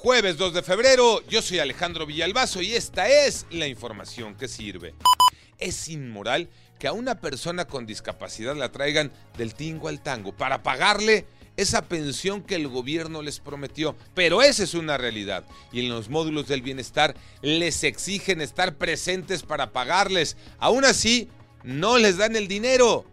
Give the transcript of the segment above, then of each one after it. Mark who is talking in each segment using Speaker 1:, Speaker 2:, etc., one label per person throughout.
Speaker 1: Jueves 2 de febrero, yo soy Alejandro Villalbazo y esta es la información que sirve. Es inmoral que a una persona con discapacidad la traigan del tingo al tango para pagarle esa pensión que el gobierno les prometió. Pero esa es una realidad. Y en los módulos del bienestar les exigen estar presentes para pagarles. Aún así, no les dan el dinero.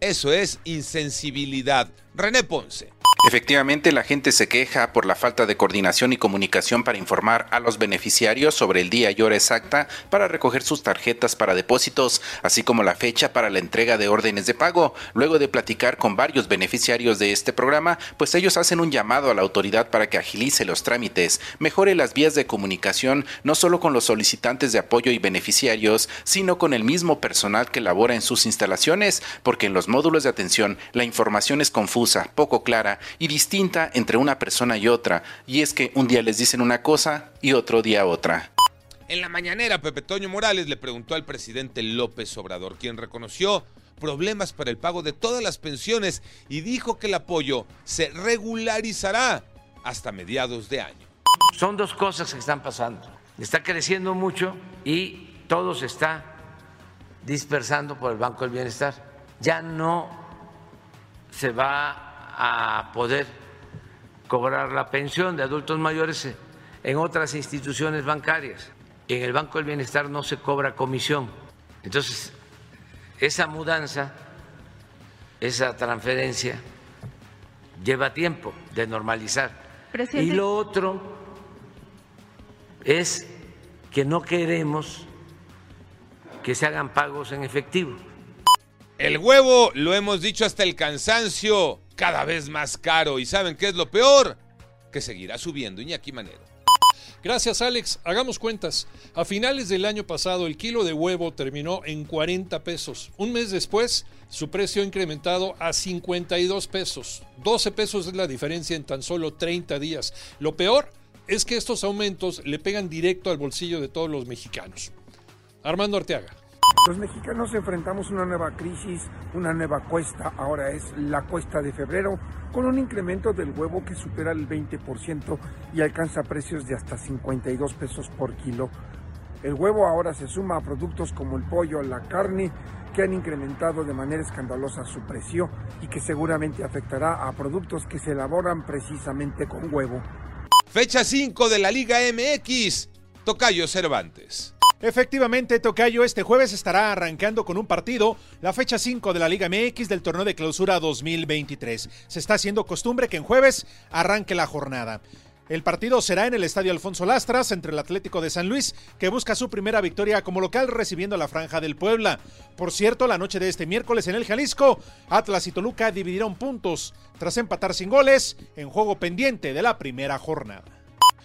Speaker 1: Eso es insensibilidad. René Ponce.
Speaker 2: Efectivamente, la gente se queja por la falta de coordinación y comunicación para informar a los beneficiarios sobre el día y hora exacta para recoger sus tarjetas para depósitos, así como la fecha para la entrega de órdenes de pago. Luego de platicar con varios beneficiarios de este programa, pues ellos hacen un llamado a la autoridad para que agilice los trámites, mejore las vías de comunicación, no solo con los solicitantes de apoyo y beneficiarios, sino con el mismo personal que labora en sus instalaciones, porque en los módulos de atención la información es confusa, poco clara y distinta entre una persona y otra, y es que un día les dicen una cosa y otro día otra.
Speaker 1: En la mañanera, Pepe Toño Morales le preguntó al presidente López Obrador, quien reconoció problemas para el pago de todas las pensiones y dijo que el apoyo se regularizará hasta mediados de año.
Speaker 3: Son dos cosas que están pasando. Está creciendo mucho y todo se está dispersando por el Banco del Bienestar. Ya no se va a poder cobrar la pensión de adultos mayores en otras instituciones bancarias. En el Banco del Bienestar no se cobra comisión. Entonces, esa mudanza, esa transferencia, lleva tiempo de normalizar. Y lo otro es que no queremos que se hagan pagos en efectivo.
Speaker 1: El huevo, lo hemos dicho hasta el cansancio, cada vez más caro. ¿Y saben qué es lo peor? Que seguirá subiendo Iñaki Manero.
Speaker 4: Gracias Alex, hagamos cuentas. A finales del año pasado el kilo de huevo terminó en 40 pesos. Un mes después su precio ha incrementado a 52 pesos. 12 pesos es la diferencia en tan solo 30 días. Lo peor es que estos aumentos le pegan directo al bolsillo de todos los mexicanos. Armando Arteaga.
Speaker 5: Los mexicanos enfrentamos una nueva crisis, una nueva cuesta, ahora es la cuesta de febrero, con un incremento del huevo que supera el 20% y alcanza precios de hasta 52 pesos por kilo. El huevo ahora se suma a productos como el pollo, la carne, que han incrementado de manera escandalosa su precio y que seguramente afectará a productos que se elaboran precisamente con huevo.
Speaker 1: Fecha 5 de la Liga MX. Tocayo Cervantes.
Speaker 6: Efectivamente, Tocayo, este jueves estará arrancando con un partido, la fecha 5 de la Liga MX del torneo de clausura 2023. Se está haciendo costumbre que en jueves arranque la jornada. El partido será en el Estadio Alfonso Lastras entre el Atlético de San Luis, que busca su primera victoria como local recibiendo la Franja del Puebla. Por cierto, la noche de este miércoles en el Jalisco, Atlas y Toluca dividieron puntos tras empatar sin goles en juego pendiente de la primera jornada.